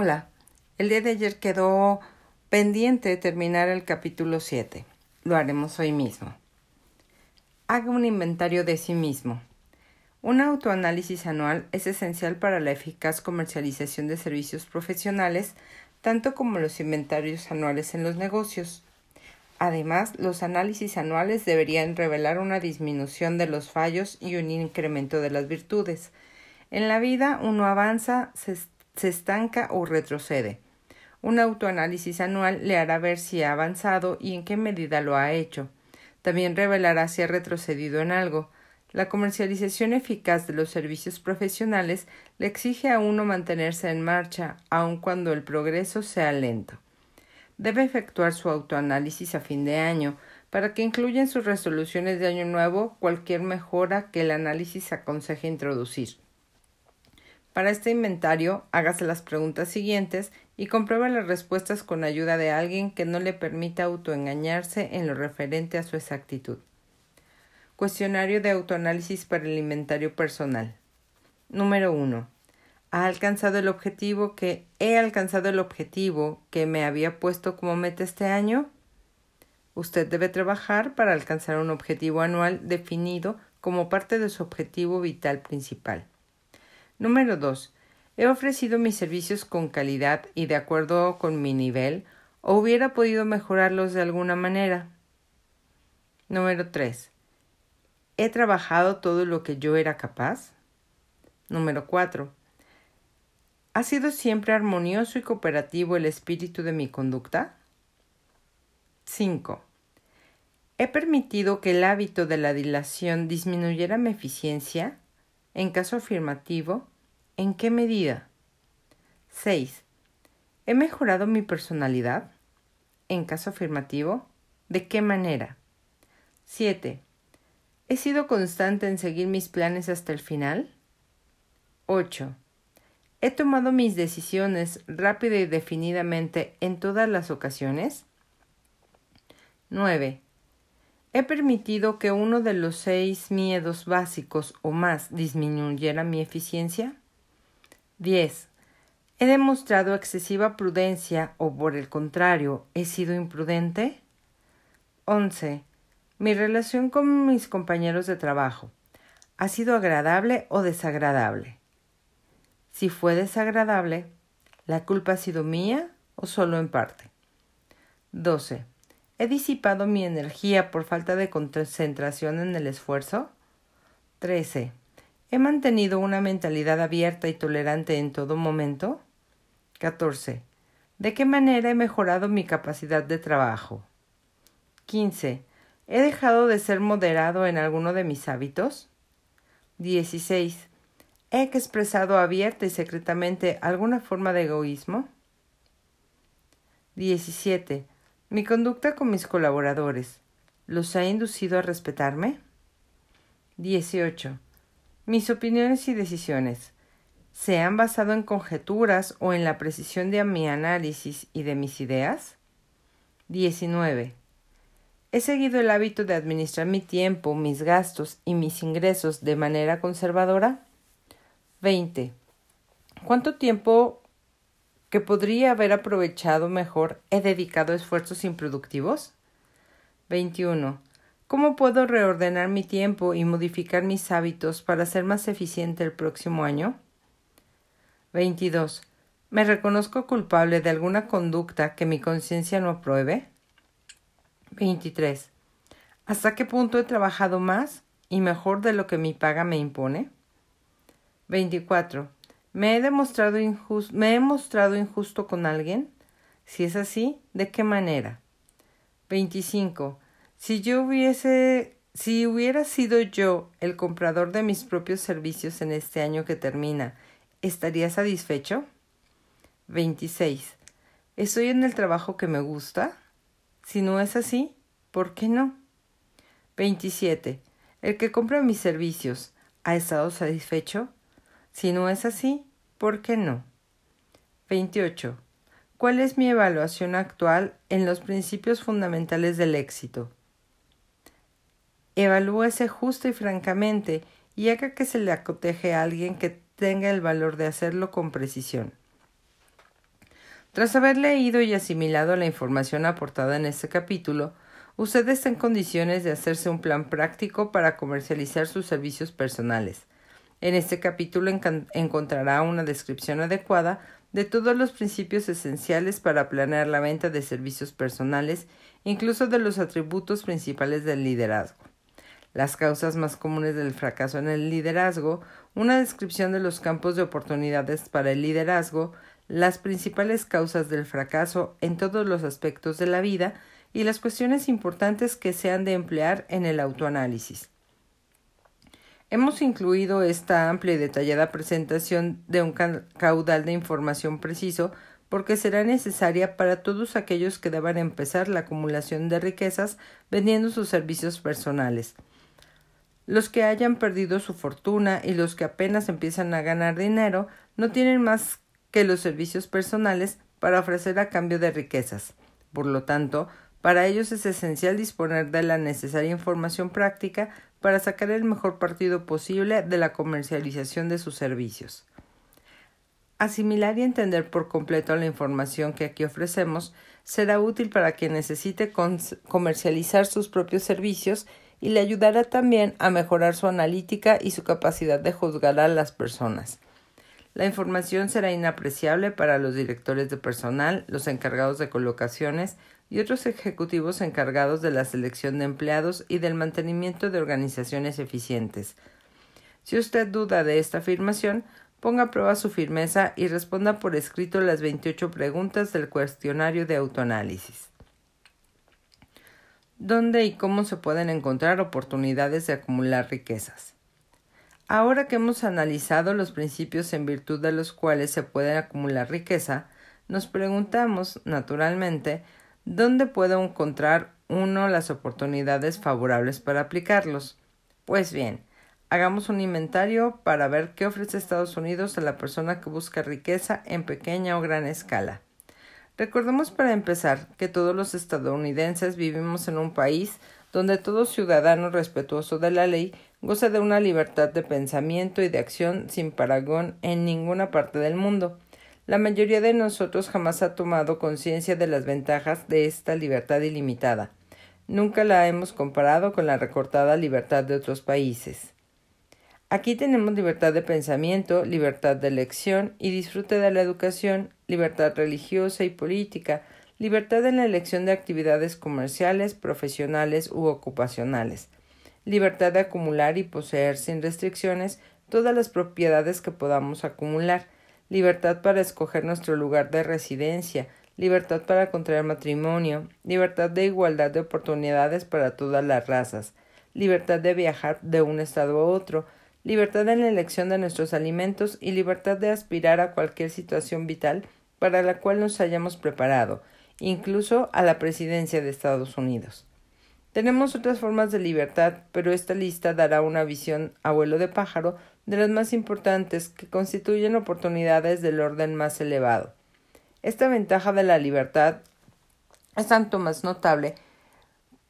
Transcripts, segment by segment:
Hola, el día de ayer quedó pendiente terminar el capítulo 7. Lo haremos hoy mismo. Haga un inventario de sí mismo. Un autoanálisis anual es esencial para la eficaz comercialización de servicios profesionales, tanto como los inventarios anuales en los negocios. Además, los análisis anuales deberían revelar una disminución de los fallos y un incremento de las virtudes. En la vida uno avanza, se se estanca o retrocede. Un autoanálisis anual le hará ver si ha avanzado y en qué medida lo ha hecho. También revelará si ha retrocedido en algo. La comercialización eficaz de los servicios profesionales le exige a uno mantenerse en marcha, aun cuando el progreso sea lento. Debe efectuar su autoanálisis a fin de año, para que incluya en sus resoluciones de año nuevo cualquier mejora que el análisis aconseje introducir. Para este inventario, hágase las preguntas siguientes y compruebe las respuestas con ayuda de alguien que no le permita autoengañarse en lo referente a su exactitud. Cuestionario de autoanálisis para el inventario personal. Número 1. ¿Ha alcanzado el objetivo que he alcanzado el objetivo que me había puesto como meta este año? Usted debe trabajar para alcanzar un objetivo anual definido como parte de su objetivo vital principal. Número 2. He ofrecido mis servicios con calidad y de acuerdo con mi nivel, o hubiera podido mejorarlos de alguna manera. Número 3. ¿He trabajado todo lo que yo era capaz? Número 4. ¿Ha sido siempre armonioso y cooperativo el espíritu de mi conducta? 5. ¿He permitido que el hábito de la dilación disminuyera mi eficiencia? En caso afirmativo, ¿en qué medida? 6. ¿He mejorado mi personalidad? En caso afirmativo, ¿de qué manera? 7. ¿He sido constante en seguir mis planes hasta el final? 8. ¿He tomado mis decisiones rápida y definidamente en todas las ocasiones? 9. He permitido que uno de los seis miedos básicos o más disminuyera mi eficiencia. 10. ¿He demostrado excesiva prudencia o por el contrario he sido imprudente? 11. Mi relación con mis compañeros de trabajo ha sido agradable o desagradable. Si fue desagradable, ¿la culpa ha sido mía o solo en parte? 12. ¿He disipado mi energía por falta de concentración en el esfuerzo? 13. ¿He mantenido una mentalidad abierta y tolerante en todo momento? 14. ¿De qué manera he mejorado mi capacidad de trabajo? 15. ¿He dejado de ser moderado en alguno de mis hábitos? 16. ¿He expresado abierta y secretamente alguna forma de egoísmo? 17. Mi conducta con mis colaboradores los ha inducido a respetarme. 18. Mis opiniones y decisiones se han basado en conjeturas o en la precisión de mi análisis y de mis ideas. 19. He seguido el hábito de administrar mi tiempo, mis gastos y mis ingresos de manera conservadora. 20. ¿Cuánto tiempo que podría haber aprovechado mejor he dedicado esfuerzos improductivos? 21. ¿Cómo puedo reordenar mi tiempo y modificar mis hábitos para ser más eficiente el próximo año? 22. ¿Me reconozco culpable de alguna conducta que mi conciencia no apruebe? 23. ¿Hasta qué punto he trabajado más y mejor de lo que mi paga me impone? 24. ¿Me he demostrado injusto, me he mostrado injusto con alguien? Si es así, ¿de qué manera? 25. Si yo hubiese si hubiera sido yo el comprador de mis propios servicios en este año que termina, ¿estaría satisfecho? 26. ¿Estoy en el trabajo que me gusta? Si no es así, ¿por qué no? 27. ¿El que compra mis servicios ha estado satisfecho? Si no es así, ¿por qué no? 28. ¿Cuál es mi evaluación actual en los principios fundamentales del éxito? Evalúese justo y francamente y haga que se le acoteje a alguien que tenga el valor de hacerlo con precisión. Tras haber leído y asimilado la información aportada en este capítulo, usted está en condiciones de hacerse un plan práctico para comercializar sus servicios personales. En este capítulo encontrará una descripción adecuada de todos los principios esenciales para planear la venta de servicios personales, incluso de los atributos principales del liderazgo. Las causas más comunes del fracaso en el liderazgo, una descripción de los campos de oportunidades para el liderazgo, las principales causas del fracaso en todos los aspectos de la vida y las cuestiones importantes que se han de emplear en el autoanálisis. Hemos incluido esta amplia y detallada presentación de un caudal de información preciso porque será necesaria para todos aquellos que deban empezar la acumulación de riquezas vendiendo sus servicios personales. Los que hayan perdido su fortuna y los que apenas empiezan a ganar dinero no tienen más que los servicios personales para ofrecer a cambio de riquezas. Por lo tanto, para ellos es esencial disponer de la necesaria información práctica para sacar el mejor partido posible de la comercialización de sus servicios. Asimilar y entender por completo la información que aquí ofrecemos será útil para quien necesite comercializar sus propios servicios y le ayudará también a mejorar su analítica y su capacidad de juzgar a las personas. La información será inapreciable para los directores de personal, los encargados de colocaciones, y otros ejecutivos encargados de la selección de empleados y del mantenimiento de organizaciones eficientes. Si usted duda de esta afirmación, ponga a prueba su firmeza y responda por escrito las 28 preguntas del cuestionario de autoanálisis. ¿Dónde y cómo se pueden encontrar oportunidades de acumular riquezas? Ahora que hemos analizado los principios en virtud de los cuales se puede acumular riqueza, nos preguntamos, naturalmente, ¿Dónde puedo encontrar uno las oportunidades favorables para aplicarlos? Pues bien, hagamos un inventario para ver qué ofrece Estados Unidos a la persona que busca riqueza en pequeña o gran escala. Recordemos para empezar que todos los estadounidenses vivimos en un país donde todo ciudadano respetuoso de la ley goza de una libertad de pensamiento y de acción sin paragón en ninguna parte del mundo. La mayoría de nosotros jamás ha tomado conciencia de las ventajas de esta libertad ilimitada. Nunca la hemos comparado con la recortada libertad de otros países. Aquí tenemos libertad de pensamiento, libertad de elección y disfrute de la educación, libertad religiosa y política, libertad en la elección de actividades comerciales, profesionales u ocupacionales, libertad de acumular y poseer sin restricciones todas las propiedades que podamos acumular, libertad para escoger nuestro lugar de residencia, libertad para contraer matrimonio, libertad de igualdad de oportunidades para todas las razas, libertad de viajar de un estado a otro, libertad en la elección de nuestros alimentos y libertad de aspirar a cualquier situación vital para la cual nos hayamos preparado, incluso a la presidencia de Estados Unidos. Tenemos otras formas de libertad, pero esta lista dará una visión a vuelo de pájaro de las más importantes que constituyen oportunidades del orden más elevado. Esta ventaja de la libertad es tanto más notable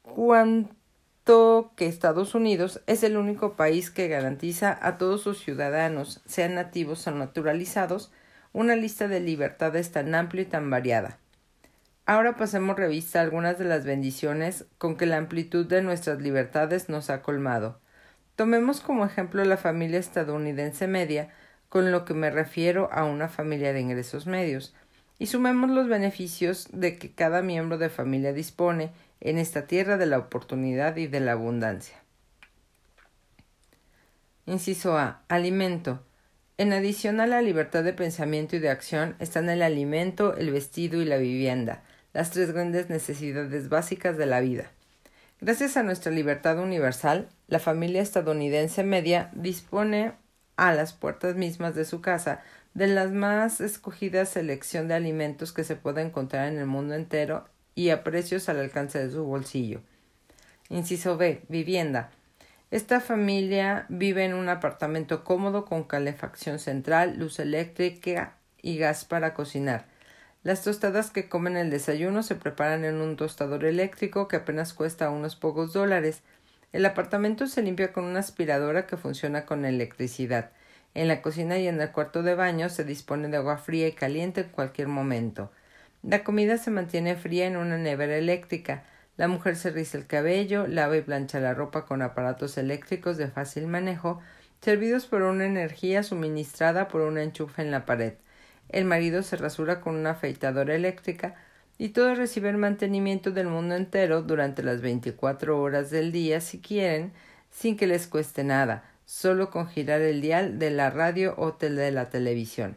cuanto que Estados Unidos es el único país que garantiza a todos sus ciudadanos, sean nativos o naturalizados, una lista de libertades tan amplia y tan variada. Ahora pasemos revista a algunas de las bendiciones con que la amplitud de nuestras libertades nos ha colmado. Tomemos como ejemplo la familia estadounidense media, con lo que me refiero a una familia de ingresos medios, y sumemos los beneficios de que cada miembro de familia dispone en esta tierra de la oportunidad y de la abundancia. Inciso A. Alimento. En adición a la libertad de pensamiento y de acción están el alimento, el vestido y la vivienda, las tres grandes necesidades básicas de la vida. Gracias a nuestra libertad universal, la familia estadounidense media dispone a las puertas mismas de su casa de la más escogida selección de alimentos que se puede encontrar en el mundo entero y a precios al alcance de su bolsillo. Inciso B. Vivienda. Esta familia vive en un apartamento cómodo con calefacción central, luz eléctrica y gas para cocinar. Las tostadas que comen el desayuno se preparan en un tostador eléctrico que apenas cuesta unos pocos dólares. El apartamento se limpia con una aspiradora que funciona con electricidad. En la cocina y en el cuarto de baño se dispone de agua fría y caliente en cualquier momento. La comida se mantiene fría en una nevera eléctrica. La mujer se riza el cabello, lava y plancha la ropa con aparatos eléctricos de fácil manejo, servidos por una energía suministrada por un enchufe en la pared. El marido se rasura con una afeitadora eléctrica y todos reciben mantenimiento del mundo entero durante las veinticuatro horas del día si quieren, sin que les cueste nada, solo con girar el dial de la radio o de la televisión.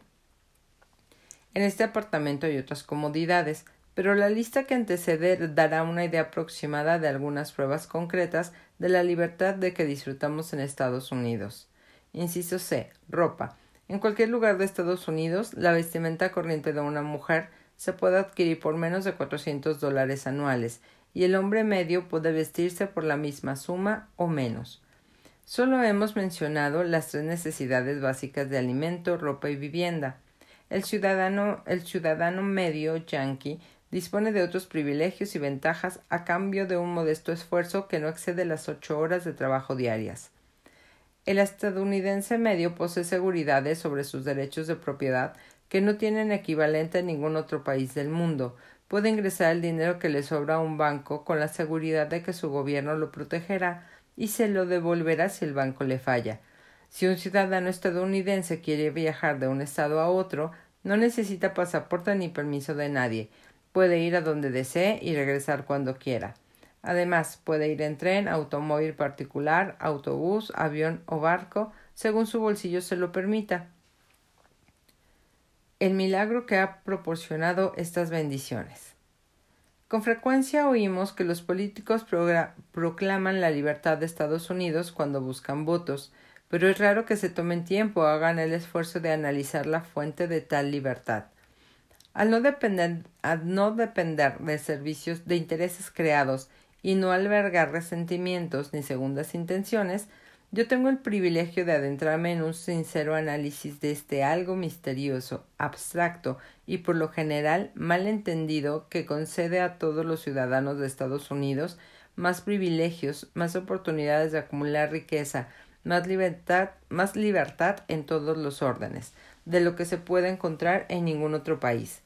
En este apartamento hay otras comodidades, pero la lista que antecede dará una idea aproximada de algunas pruebas concretas de la libertad de que disfrutamos en Estados Unidos. Inciso C. Ropa. En cualquier lugar de Estados Unidos, la vestimenta corriente de una mujer se puede adquirir por menos de 400 dólares anuales y el hombre medio puede vestirse por la misma suma o menos. Solo hemos mencionado las tres necesidades básicas de alimento, ropa y vivienda. El ciudadano, el ciudadano medio yanqui dispone de otros privilegios y ventajas a cambio de un modesto esfuerzo que no excede las ocho horas de trabajo diarias. El estadounidense medio posee seguridades sobre sus derechos de propiedad que no tienen equivalente en ningún otro país del mundo. Puede ingresar el dinero que le sobra a un banco con la seguridad de que su gobierno lo protegerá y se lo devolverá si el banco le falla. Si un ciudadano estadounidense quiere viajar de un estado a otro, no necesita pasaporte ni permiso de nadie. Puede ir a donde desee y regresar cuando quiera. Además, puede ir en tren, automóvil particular, autobús, avión o barco, según su bolsillo se lo permita. El milagro que ha proporcionado estas bendiciones. Con frecuencia oímos que los políticos proclaman la libertad de Estados Unidos cuando buscan votos, pero es raro que se tomen tiempo o hagan el esfuerzo de analizar la fuente de tal libertad. Al no depender, al no depender de servicios de intereses creados y no albergar resentimientos ni segundas intenciones, yo tengo el privilegio de adentrarme en un sincero análisis de este algo misterioso, abstracto y por lo general mal entendido que concede a todos los ciudadanos de Estados Unidos más privilegios, más oportunidades de acumular riqueza, más libertad, más libertad en todos los órdenes, de lo que se puede encontrar en ningún otro país.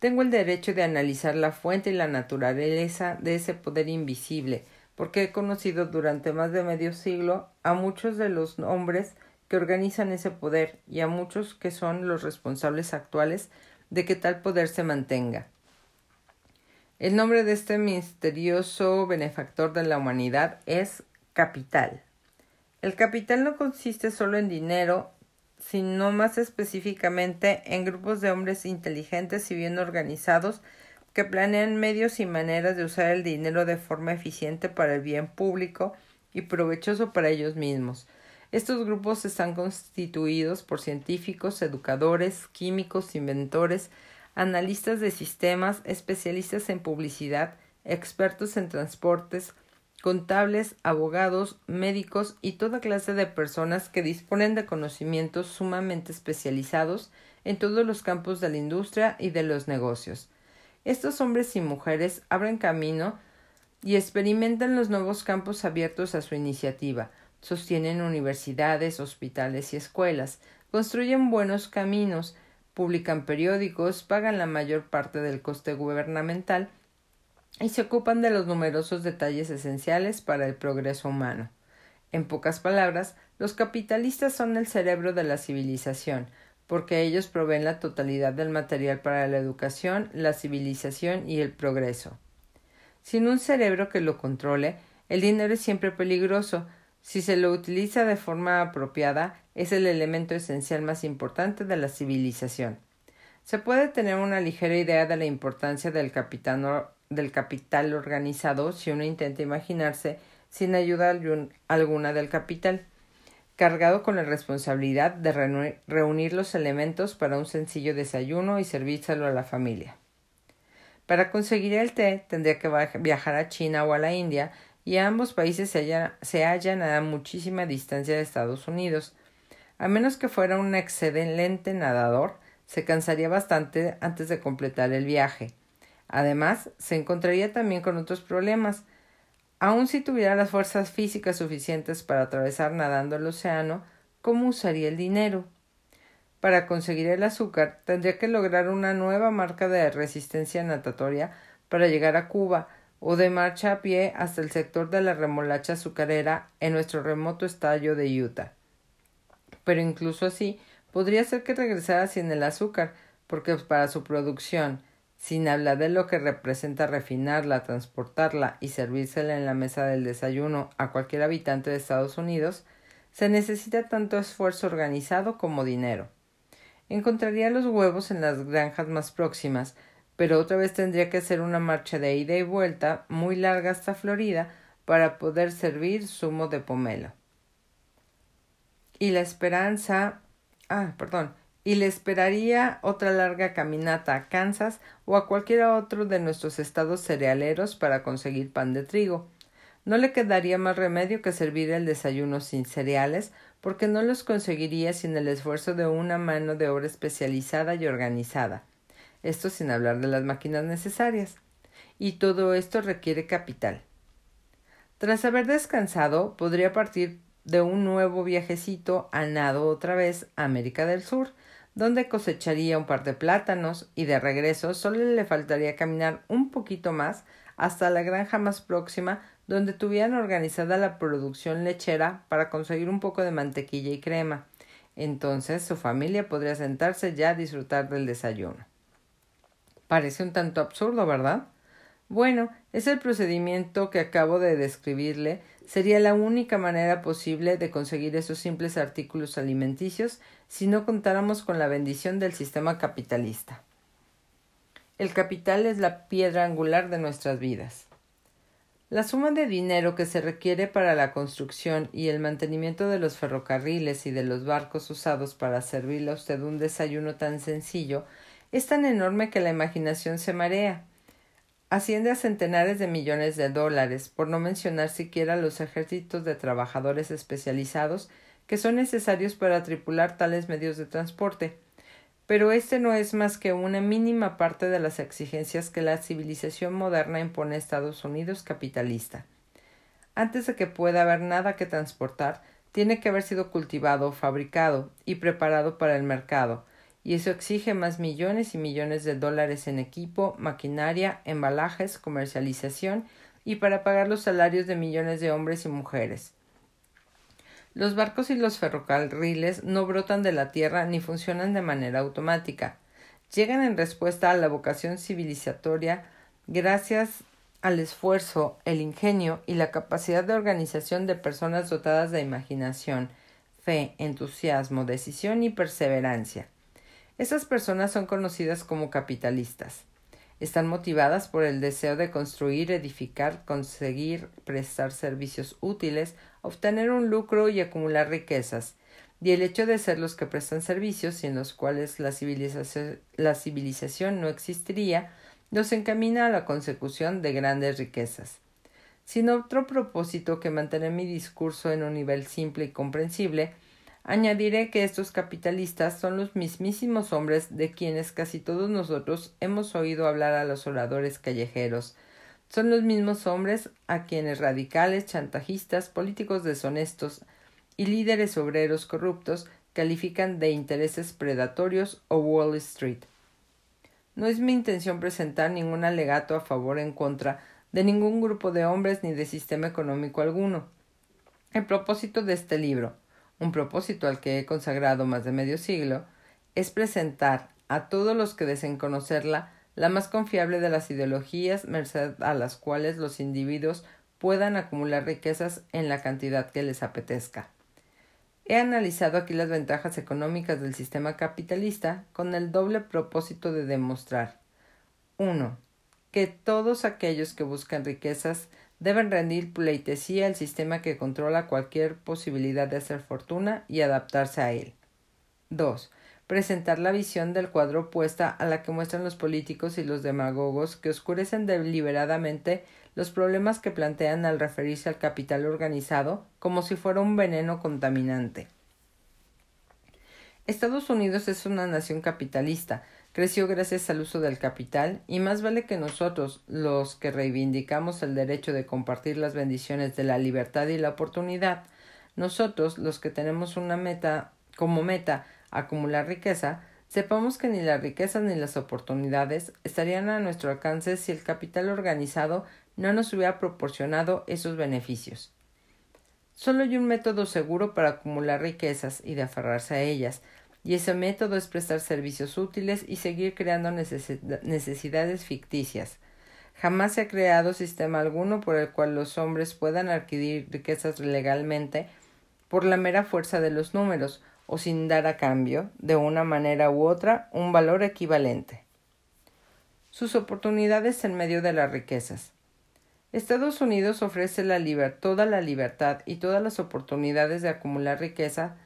Tengo el derecho de analizar la fuente y la naturaleza de ese poder invisible, porque he conocido durante más de medio siglo a muchos de los hombres que organizan ese poder y a muchos que son los responsables actuales de que tal poder se mantenga. El nombre de este misterioso benefactor de la humanidad es capital. El capital no consiste solo en dinero, sino más específicamente en grupos de hombres inteligentes y bien organizados que planean medios y maneras de usar el dinero de forma eficiente para el bien público y provechoso para ellos mismos. Estos grupos están constituidos por científicos, educadores, químicos, inventores, analistas de sistemas, especialistas en publicidad, expertos en transportes, contables, abogados, médicos y toda clase de personas que disponen de conocimientos sumamente especializados en todos los campos de la industria y de los negocios. Estos hombres y mujeres abren camino y experimentan los nuevos campos abiertos a su iniciativa, sostienen universidades, hospitales y escuelas, construyen buenos caminos, publican periódicos, pagan la mayor parte del coste gubernamental y se ocupan de los numerosos detalles esenciales para el progreso humano. En pocas palabras, los capitalistas son el cerebro de la civilización, porque ellos proveen la totalidad del material para la educación, la civilización y el progreso. Sin un cerebro que lo controle, el dinero es siempre peligroso. Si se lo utiliza de forma apropiada, es el elemento esencial más importante de la civilización. Se puede tener una ligera idea de la importancia del capital del capital organizado si uno intenta imaginarse sin ayuda alguna del capital, cargado con la responsabilidad de reunir los elementos para un sencillo desayuno y servírselo a la familia. Para conseguir el té tendría que viajar a China o a la India y ambos países se, se hallan a muchísima distancia de Estados Unidos. A menos que fuera un excelente nadador, se cansaría bastante antes de completar el viaje Además, se encontraría también con otros problemas. Aun si tuviera las fuerzas físicas suficientes para atravesar nadando el océano, ¿cómo usaría el dinero? para conseguir el azúcar, tendría que lograr una nueva marca de resistencia natatoria para llegar a Cuba, o de marcha a pie hasta el sector de la remolacha azucarera en nuestro remoto estadio de Utah. Pero incluso así, podría ser que regresara sin el azúcar, porque para su producción, sin hablar de lo que representa refinarla, transportarla y servírsela en la mesa del desayuno a cualquier habitante de Estados Unidos, se necesita tanto esfuerzo organizado como dinero. Encontraría los huevos en las granjas más próximas, pero otra vez tendría que hacer una marcha de ida y vuelta muy larga hasta Florida para poder servir zumo de pomelo. Y la esperanza. Ah, perdón. Y le esperaría otra larga caminata a Kansas o a cualquier otro de nuestros estados cerealeros para conseguir pan de trigo. No le quedaría más remedio que servir el desayuno sin cereales, porque no los conseguiría sin el esfuerzo de una mano de obra especializada y organizada esto sin hablar de las máquinas necesarias. Y todo esto requiere capital. Tras haber descansado, podría partir de un nuevo viajecito a nado otra vez a América del Sur, donde cosecharía un par de plátanos y de regreso solo le faltaría caminar un poquito más hasta la granja más próxima donde tuvieran organizada la producción lechera para conseguir un poco de mantequilla y crema. Entonces su familia podría sentarse ya a disfrutar del desayuno. Parece un tanto absurdo, ¿verdad? Bueno, es el procedimiento que acabo de describirle. Sería la única manera posible de conseguir esos simples artículos alimenticios si no contáramos con la bendición del sistema capitalista. El capital es la piedra angular de nuestras vidas. La suma de dinero que se requiere para la construcción y el mantenimiento de los ferrocarriles y de los barcos usados para servirle a usted un desayuno tan sencillo es tan enorme que la imaginación se marea. Asciende a centenares de millones de dólares, por no mencionar siquiera los ejércitos de trabajadores especializados que son necesarios para tripular tales medios de transporte. Pero este no es más que una mínima parte de las exigencias que la civilización moderna impone a Estados Unidos capitalista. Antes de que pueda haber nada que transportar, tiene que haber sido cultivado, fabricado y preparado para el mercado, y eso exige más millones y millones de dólares en equipo, maquinaria, embalajes, comercialización y para pagar los salarios de millones de hombres y mujeres. Los barcos y los ferrocarriles no brotan de la tierra ni funcionan de manera automática. Llegan en respuesta a la vocación civilizatoria gracias al esfuerzo, el ingenio y la capacidad de organización de personas dotadas de imaginación, fe, entusiasmo, decisión y perseverancia. Esas personas son conocidas como capitalistas. Están motivadas por el deseo de construir, edificar, conseguir, prestar servicios útiles, obtener un lucro y acumular riquezas, y el hecho de ser los que prestan servicios sin los cuales la civilización, la civilización no existiría, los encamina a la consecución de grandes riquezas. Sin otro propósito que mantener mi discurso en un nivel simple y comprensible, Añadiré que estos capitalistas son los mismísimos hombres de quienes casi todos nosotros hemos oído hablar a los oradores callejeros. Son los mismos hombres a quienes radicales, chantajistas, políticos deshonestos y líderes obreros corruptos califican de intereses predatorios o Wall Street. No es mi intención presentar ningún alegato a favor o en contra de ningún grupo de hombres ni de sistema económico alguno. El propósito de este libro, un propósito al que he consagrado más de medio siglo, es presentar a todos los que deseen conocerla la más confiable de las ideologías merced a las cuales los individuos puedan acumular riquezas en la cantidad que les apetezca. He analizado aquí las ventajas económicas del sistema capitalista con el doble propósito de demostrar 1. que todos aquellos que buscan riquezas deben rendir pleitesía al sistema que controla cualquier posibilidad de hacer fortuna y adaptarse a él. 2. Presentar la visión del cuadro opuesta a la que muestran los políticos y los demagogos que oscurecen deliberadamente los problemas que plantean al referirse al capital organizado como si fuera un veneno contaminante. Estados Unidos es una nación capitalista, creció gracias al uso del capital y más vale que nosotros, los que reivindicamos el derecho de compartir las bendiciones de la libertad y la oportunidad, nosotros, los que tenemos una meta como meta acumular riqueza, sepamos que ni la riqueza ni las oportunidades estarían a nuestro alcance si el capital organizado no nos hubiera proporcionado esos beneficios. Solo hay un método seguro para acumular riquezas y de aferrarse a ellas, y ese método es prestar servicios útiles y seguir creando necesidades ficticias. Jamás se ha creado sistema alguno por el cual los hombres puedan adquirir riquezas legalmente por la mera fuerza de los números o sin dar a cambio, de una manera u otra, un valor equivalente. Sus oportunidades en medio de las riquezas. Estados Unidos ofrece toda la libertad y todas las oportunidades de acumular riqueza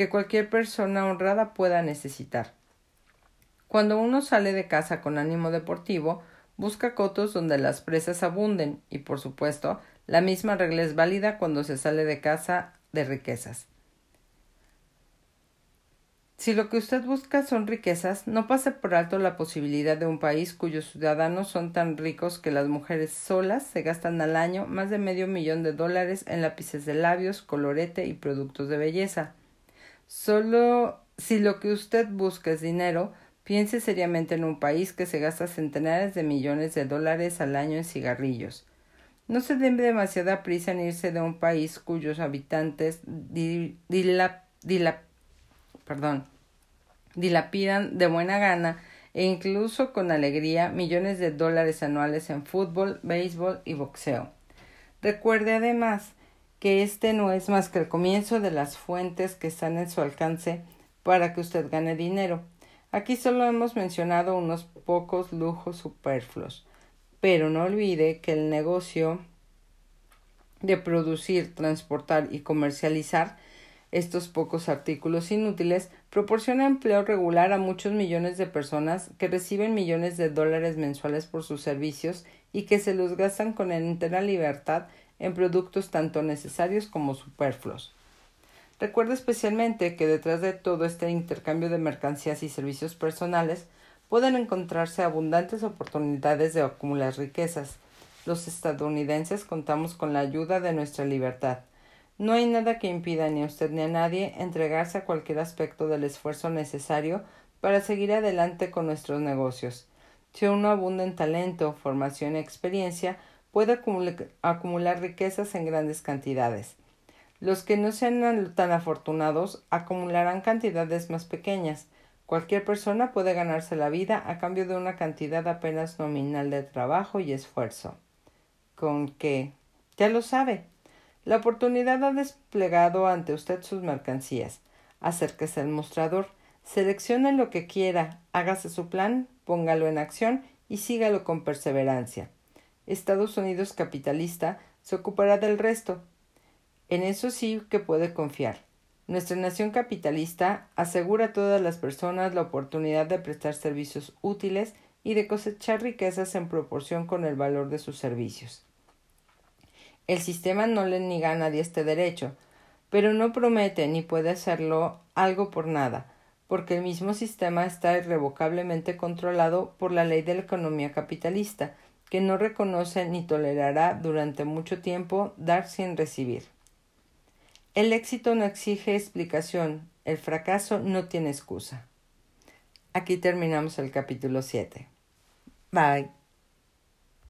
que cualquier persona honrada pueda necesitar. Cuando uno sale de casa con ánimo deportivo, busca cotos donde las presas abunden y, por supuesto, la misma regla es válida cuando se sale de casa de riquezas. Si lo que usted busca son riquezas, no pase por alto la posibilidad de un país cuyos ciudadanos son tan ricos que las mujeres solas se gastan al año más de medio millón de dólares en lápices de labios, colorete y productos de belleza. Solo si lo que usted busca es dinero, piense seriamente en un país que se gasta centenares de millones de dólares al año en cigarrillos. No se dé demasiada prisa en irse de un país cuyos habitantes dilapidan de buena gana e incluso con alegría millones de dólares anuales en fútbol, béisbol y boxeo. Recuerde además que este no es más que el comienzo de las fuentes que están en su alcance para que usted gane dinero. Aquí solo hemos mencionado unos pocos lujos superfluos, pero no olvide que el negocio de producir, transportar y comercializar estos pocos artículos inútiles proporcionan empleo regular a muchos millones de personas que reciben millones de dólares mensuales por sus servicios y que se los gastan con entera libertad en productos tanto necesarios como superfluos. Recuerda especialmente que detrás de todo este intercambio de mercancías y servicios personales pueden encontrarse abundantes oportunidades de acumular riquezas. Los estadounidenses contamos con la ayuda de nuestra libertad no hay nada que impida ni a usted ni a nadie entregarse a cualquier aspecto del esfuerzo necesario para seguir adelante con nuestros negocios. Si uno abunda en talento, formación y experiencia, puede acumular riquezas en grandes cantidades. Los que no sean tan afortunados acumularán cantidades más pequeñas. Cualquier persona puede ganarse la vida a cambio de una cantidad apenas nominal de trabajo y esfuerzo. Con que ya lo sabe. La oportunidad ha desplegado ante usted sus mercancías. Acérquese al mostrador, seleccione lo que quiera, hágase su plan, póngalo en acción y sígalo con perseverancia. Estados Unidos capitalista se ocupará del resto. En eso sí que puede confiar. Nuestra nación capitalista asegura a todas las personas la oportunidad de prestar servicios útiles y de cosechar riquezas en proporción con el valor de sus servicios. El sistema no le niega a nadie este derecho, pero no promete ni puede hacerlo algo por nada, porque el mismo sistema está irrevocablemente controlado por la ley de la economía capitalista, que no reconoce ni tolerará durante mucho tiempo dar sin recibir. El éxito no exige explicación, el fracaso no tiene excusa. Aquí terminamos el capítulo 7. Bye.